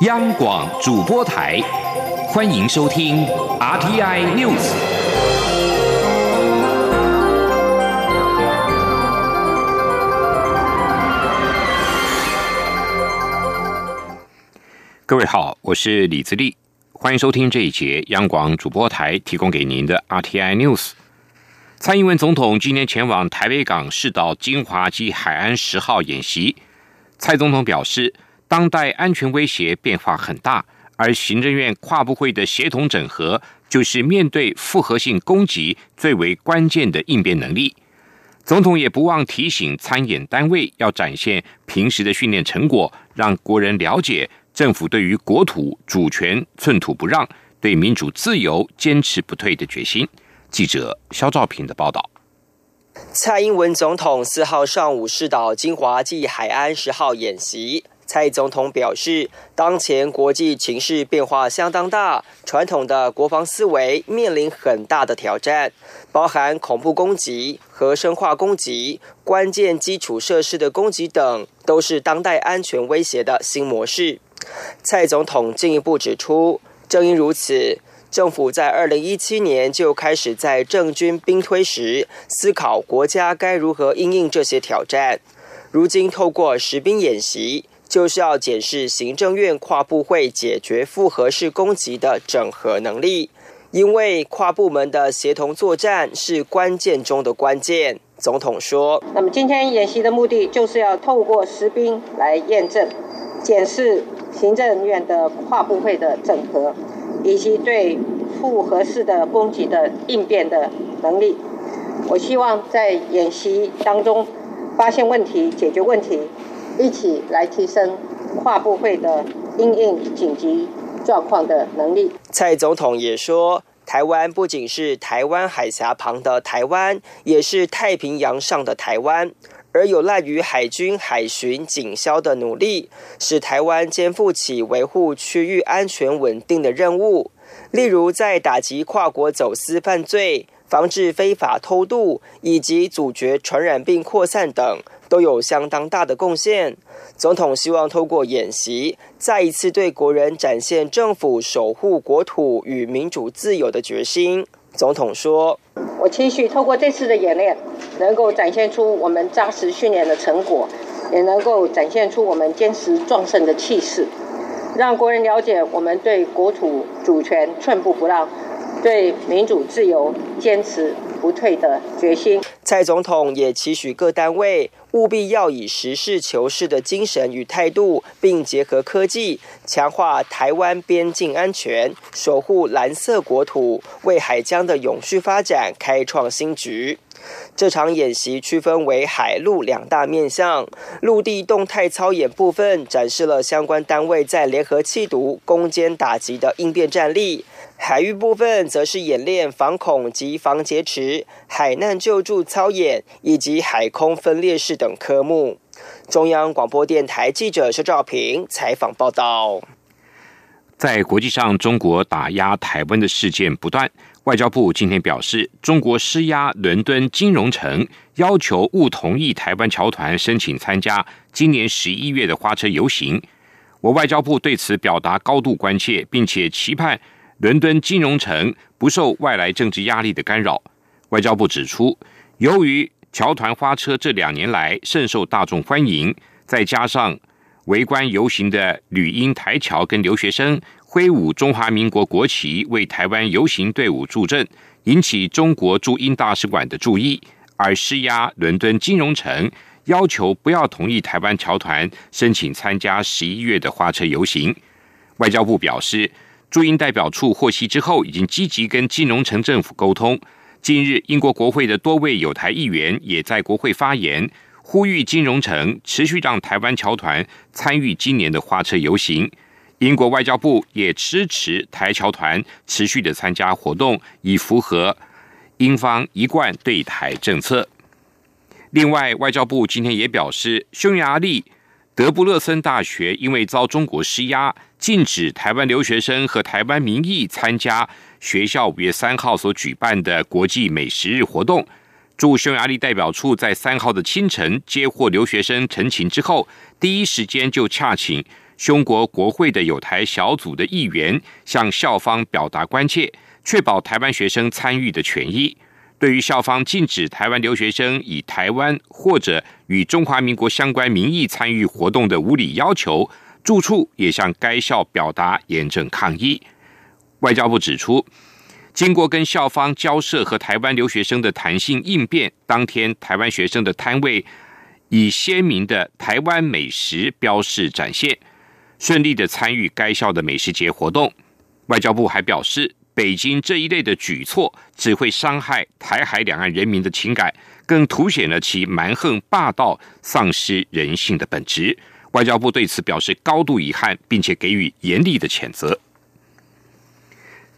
央广主播台，欢迎收听 RTI News。各位好，我是李自立，欢迎收听这一节央广主播台提供给您的 RTI News。蔡英文总统今天前往台北港试导金华及海安十号演习。蔡总统表示，当代安全威胁变化很大，而行政院跨部会的协同整合，就是面对复合性攻击最为关键的应变能力。总统也不忘提醒参演单位要展现平时的训练成果，让国人了解政府对于国土主权寸土不让、对民主自由坚持不退的决心。记者肖兆平的报道。蔡英文总统四号上午试导金华暨海安十号演习。蔡总统表示，当前国际情势变化相当大，传统的国防思维面临很大的挑战，包含恐怖攻击和生化攻击、关键基础设施的攻击等，都是当代安全威胁的新模式。蔡总统进一步指出，正因如此。政府在二零一七年就开始在政军兵推时思考国家该如何应应这些挑战。如今透过实兵演习，就是要检视行政院跨部会解决复合式攻击的整合能力，因为跨部门的协同作战是关键中的关键。总统说：“那么今天演习的目的就是要透过实兵来验证、检视行政院的跨部会的整合。”以及对复合式的攻击的应变的能力，我希望在演习当中发现问题、解决问题，一起来提升跨部会的应应紧急状况的能力。蔡总统也说，台湾不仅是台湾海峡旁的台湾，也是太平洋上的台湾。而有赖于海军海巡警消的努力，使台湾肩负起维护区域安全稳定的任务。例如，在打击跨国走私犯罪、防治非法偷渡以及阻绝传染病扩散等，都有相当大的贡献。总统希望透过演习，再一次对国人展现政府守护国土与民主自由的决心。总统说：“我期许透过这次的演练，能够展现出我们扎实训练的成果，也能够展现出我们坚持壮盛的气势，让国人了解我们对国土主权寸步不让，对民主自由坚持不退的决心。”蔡总统也期许各单位。务必要以实事求是的精神与态度，并结合科技，强化台湾边境安全，守护蓝色国土，为海疆的永续发展开创新局。这场演习区分为海陆两大面向，陆地动态操演部分展示了相关单位在联合气毒、攻坚打击的应变战力；海域部分则是演练防恐及防劫持、海难救助操演以及海空分列式等科目。中央广播电台记者薛兆平采访报道。在国际上，中国打压台湾的事件不断。外交部今天表示，中国施压伦敦金融城，要求勿同意台湾侨团申请参加今年十一月的花车游行。我外交部对此表达高度关切，并且期盼伦敦金融城不受外来政治压力的干扰。外交部指出，由于侨团花车这两年来甚受大众欢迎，再加上围观游行的旅英台侨跟留学生。挥舞中华民国国旗为台湾游行队伍助阵，引起中国驻英大使馆的注意，而施压伦敦金融城，要求不要同意台湾侨团申请参加十一月的花车游行。外交部表示，驻英代表处获悉之后，已经积极跟金融城政府沟通。近日，英国国会的多位有台议员也在国会发言，呼吁金融城持续让台湾侨团参与今年的花车游行。英国外交部也支持台侨团持续的参加活动，以符合英方一贯对台政策。另外，外交部今天也表示，匈牙利德布勒森大学因为遭中国施压，禁止台湾留学生和台湾民意参加学校五月三号所举办的国际美食日活动。驻匈牙利代表处在三号的清晨接获留学生陈情之后，第一时间就洽请。匈国国会的有台小组的议员向校方表达关切，确保台湾学生参与的权益。对于校方禁止台湾留学生以台湾或者与中华民国相关名义参与活动的无理要求，住处也向该校表达严正抗议。外交部指出，经过跟校方交涉和台湾留学生的弹性应变，当天台湾学生的摊位以鲜明的台湾美食标示展现，顺利的参与该校的美食节活动。外交部还表示。北京这一类的举措只会伤害台海两岸人民的情感，更凸显了其蛮横霸道、丧失人性的本质。外交部对此表示高度遗憾，并且给予严厉的谴责。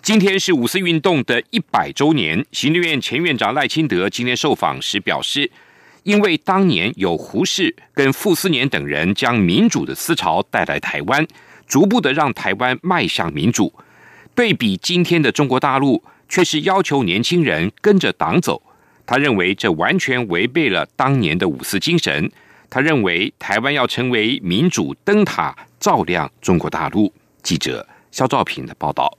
今天是五四运动的一百周年，行政院前院长赖清德今天受访时表示，因为当年有胡适跟傅斯年等人将民主的思潮带来台湾，逐步的让台湾迈向民主。对比今天的中国大陆，却是要求年轻人跟着党走。他认为这完全违背了当年的五四精神。他认为台湾要成为民主灯塔，照亮中国大陆。记者肖兆平的报道。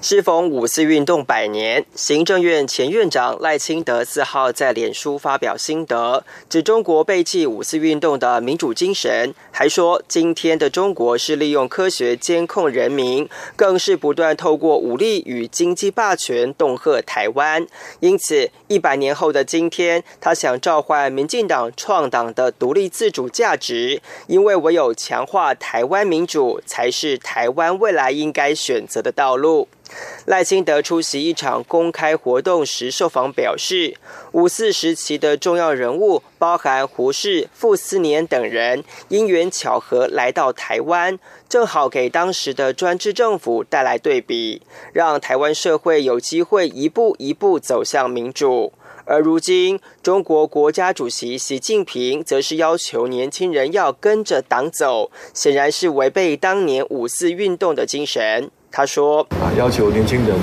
适逢五四运动百年，行政院前院长赖清德四号在脸书发表心得，指中国背弃五四运动的民主精神，还说今天的中国是利用科学监控人民，更是不断透过武力与经济霸权恫吓台湾。因此，一百年后的今天，他想召唤民进党创党的独立自主价值，因为唯有强化台湾民主，才是台湾未来应该选择的道路。赖清德出席一场公开活动时受访表示，五四时期的重要人物，包含胡适、傅斯年等人，因缘巧合来到台湾，正好给当时的专制政府带来对比，让台湾社会有机会一步一步走向民主。而如今，中国国家主席习近平则是要求年轻人要跟着党走，显然是违背当年五四运动的精神。他说：“啊，要求年轻人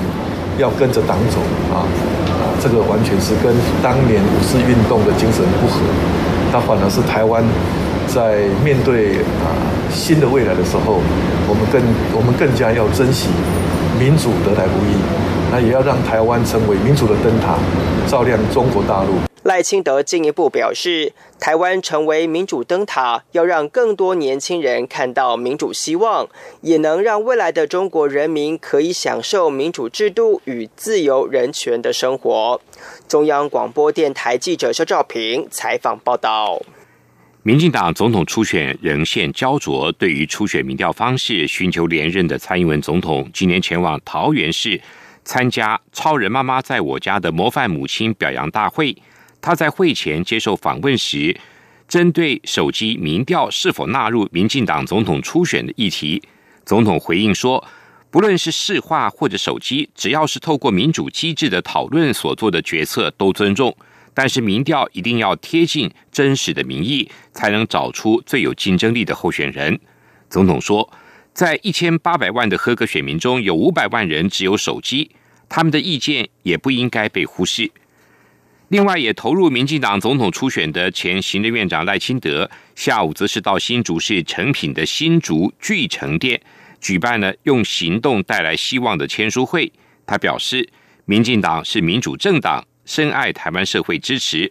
要跟着党走啊，啊，这个完全是跟当年五四运动的精神不合。他反而是台湾在面对啊新的未来的时候，我们更我们更加要珍惜民主得来不易，那也要让台湾成为民主的灯塔，照亮中国大陆。”赖清德进一步表示，台湾成为民主灯塔，要让更多年轻人看到民主希望，也能让未来的中国人民可以享受民主制度与自由人权的生活。中央广播电台记者肖兆平采访报道。民进党总统初选仍现焦灼，对于初选民调方式寻求连任的蔡英文总统，今年前往桃园市参加“超人妈妈在我家”的模范母亲表扬大会。他在会前接受访问时，针对手机民调是否纳入民进党总统初选的议题，总统回应说：“不论是市话或者手机，只要是透过民主机制的讨论所做的决策，都尊重。但是民调一定要贴近真实的民意，才能找出最有竞争力的候选人。”总统说：“在一千八百万的合格选民中，有五百万人只有手机，他们的意见也不应该被忽视。”另外，也投入民进党总统初选的前行政院长赖清德，下午则是到新竹市成品的新竹聚成店举办了用行动带来希望的签书会。他表示，民进党是民主政党，深爱台湾社会支持，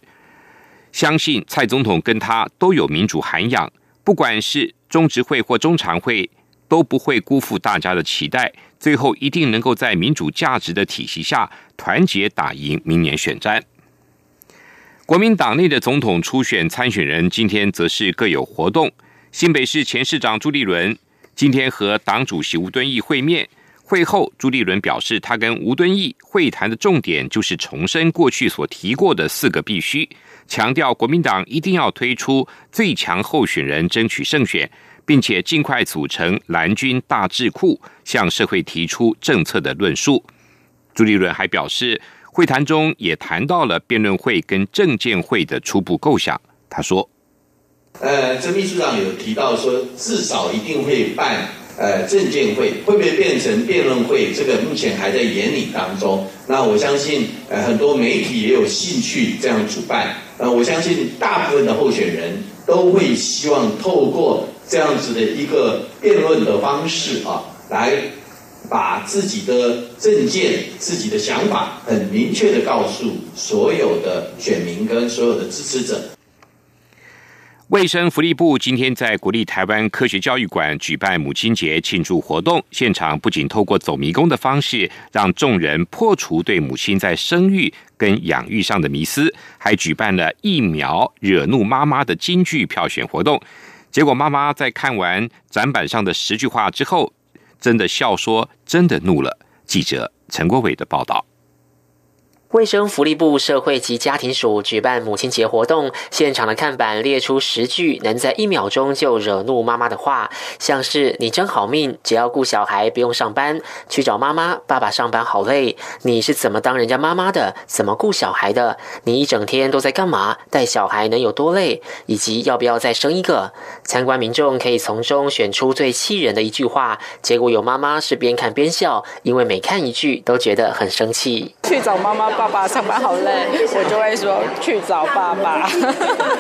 相信蔡总统跟他都有民主涵养，不管是中执会或中常会，都不会辜负大家的期待，最后一定能够在民主价值的体系下团结打赢明年选战。国民党内的总统初选参选人今天则是各有活动。新北市前市长朱立伦今天和党主席吴敦义会面，会后朱立伦表示，他跟吴敦义会谈的重点就是重申过去所提过的四个必须，强调国民党一定要推出最强候选人，争取胜选，并且尽快组成蓝军大智库，向社会提出政策的论述。朱立伦还表示。会谈中也谈到了辩论会跟政见会的初步构想。他说：“呃，陈秘书长有提到说，至少一定会办呃政见会，会不会变成辩论会？这个目前还在研拟当中。那我相信，呃，很多媒体也有兴趣这样主办。呃，我相信大部分的候选人都会希望透过这样子的一个辩论的方式啊，来把自己的政见、自己的想法很明确的告诉所有的选民跟所有的支持者。卫生福利部今天在国立台湾科学教育馆举办母亲节庆祝活动，现场不仅透过走迷宫的方式，让众人破除对母亲在生育跟养育上的迷思，还举办了疫苗惹怒妈妈的金句票选活动。结果妈妈在看完展板上的十句话之后，真的笑说：“真的怒了。”记者陈国伟的报道。卫生福利部社会及家庭署举办母亲节活动，现场的看板列出十句能在一秒钟就惹怒妈妈的话，像是“你真好命，只要顾小孩不用上班，去找妈妈，爸爸上班好累，你是怎么当人家妈妈的，怎么顾小孩的？你一整天都在干嘛？带小孩能有多累？以及要不要再生一个？”参观民众可以从中选出最气人的一句话，结果有妈妈是边看边笑，因为每看一句都觉得很生气。去找妈妈。爸爸上班好累，我就会说去找爸爸。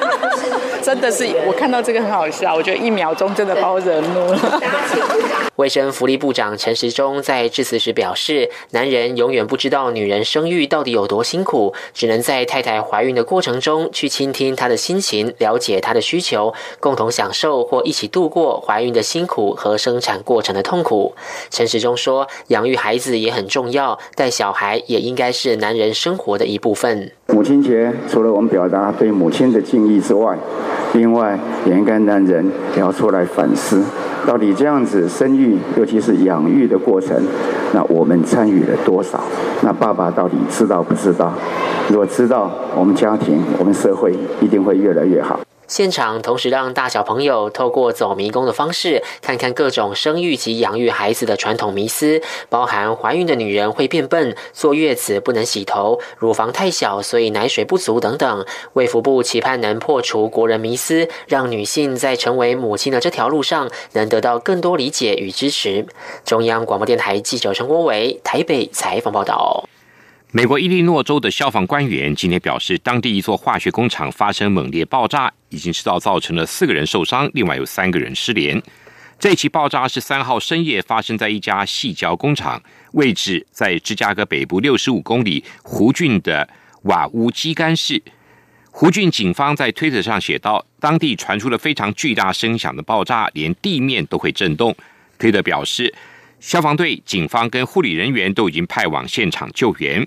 真的是，我看到这个很好笑，我觉得一秒钟真的把我惹怒了。卫生福利部长陈时中在致辞时表示：“男人永远不知道女人生育到底有多辛苦，只能在太太怀孕的过程中去倾听她的心情，了解她的需求，共同享受或一起度过怀孕的辛苦和生产过程的痛苦。”陈时中说：“养育孩子也很重要，带小孩也应该是男人。”人生活的一部分。母亲节除了我们表达对母亲的敬意之外，另外也应该让人也要出来反思，到底这样子生育，尤其是养育的过程，那我们参与了多少？那爸爸到底知道不知道？如果知道，我们家庭、我们社会一定会越来越好。现场同时让大小朋友透过走迷宫的方式，看看各种生育及养育孩子的传统迷思，包含怀孕的女人会变笨、坐月子不能洗头、乳房太小所以奶水不足等等。卫福部期盼能破除国人迷思，让女性在成为母亲的这条路上能得到更多理解与支持。中央广播电台记者陈国伟台北采访报道。美国伊利诺州的消防官员今天表示，当地一座化学工厂发生猛烈爆炸，已经知道造成了四个人受伤，另外有三个人失联。这起爆炸是三号深夜发生在一家细胶工厂，位置在芝加哥北部六十五公里湖郡的瓦乌基干市。湖郡警方在推特上写道：“当地传出了非常巨大声响的爆炸，连地面都会震动。”推特表示，消防队、警方跟护理人员都已经派往现场救援。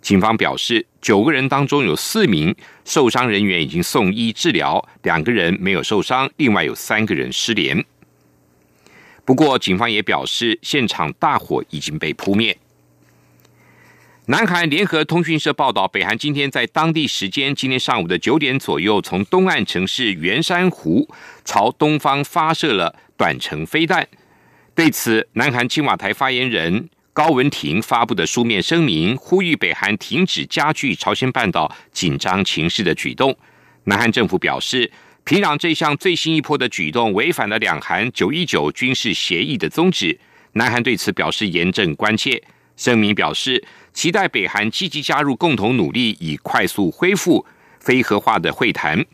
警方表示，九个人当中有四名受伤人员已经送医治疗，两个人没有受伤，另外有三个人失联。不过，警方也表示，现场大火已经被扑灭。南韩联合通讯社报道，北韩今天在当地时间今天上午的九点左右，从东岸城市元山湖朝东方发射了短程飞弹。对此，南韩青瓦台发言人。高文婷发布的书面声明，呼吁北韩停止加剧朝鲜半岛紧张情势的举动。南韩政府表示，平壤这项最新一波的举动违反了两韩九一九军事协议的宗旨。南韩对此表示严正关切。声明表示，期待北韩积极加入，共同努力以快速恢复非核化的会谈。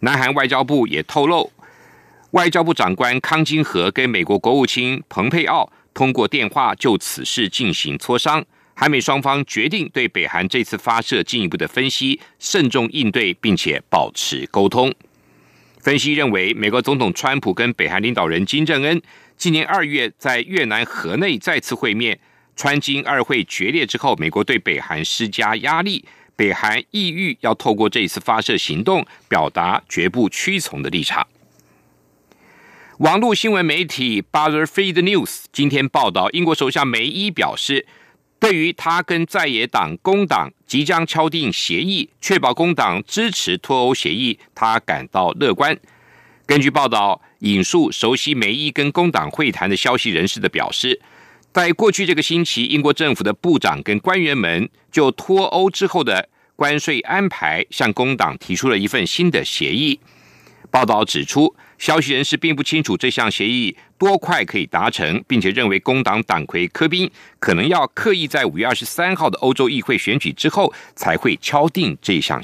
南韩外交部也透露，外交部长官康金和跟美国国务卿蓬佩奥。通过电话就此事进行磋商，韩美双方决定对北韩这次发射进一步的分析，慎重应对，并且保持沟通。分析认为，美国总统川普跟北韩领导人金正恩今年二月在越南河内再次会面，川金二会决裂之后，美国对北韩施加压力，北韩意欲要透过这次发射行动，表达绝不屈从的立场。网络新闻媒体 BuzzFeed News 今天报道，英国首相梅伊表示，对于他跟在野党工党即将敲定协议，确保工党支持脱欧协议，他感到乐观。根据报道，引述熟悉梅伊跟工党会谈的消息人士的表示，在过去这个星期，英国政府的部长跟官员们就脱欧之后的关税安排向工党提出了一份新的协议。报道指出。消息人士并不清楚这项协议多快可以达成，并且认为工党党魁科宾可能要刻意在五月二十三号的欧洲议会选举之后才会敲定这项。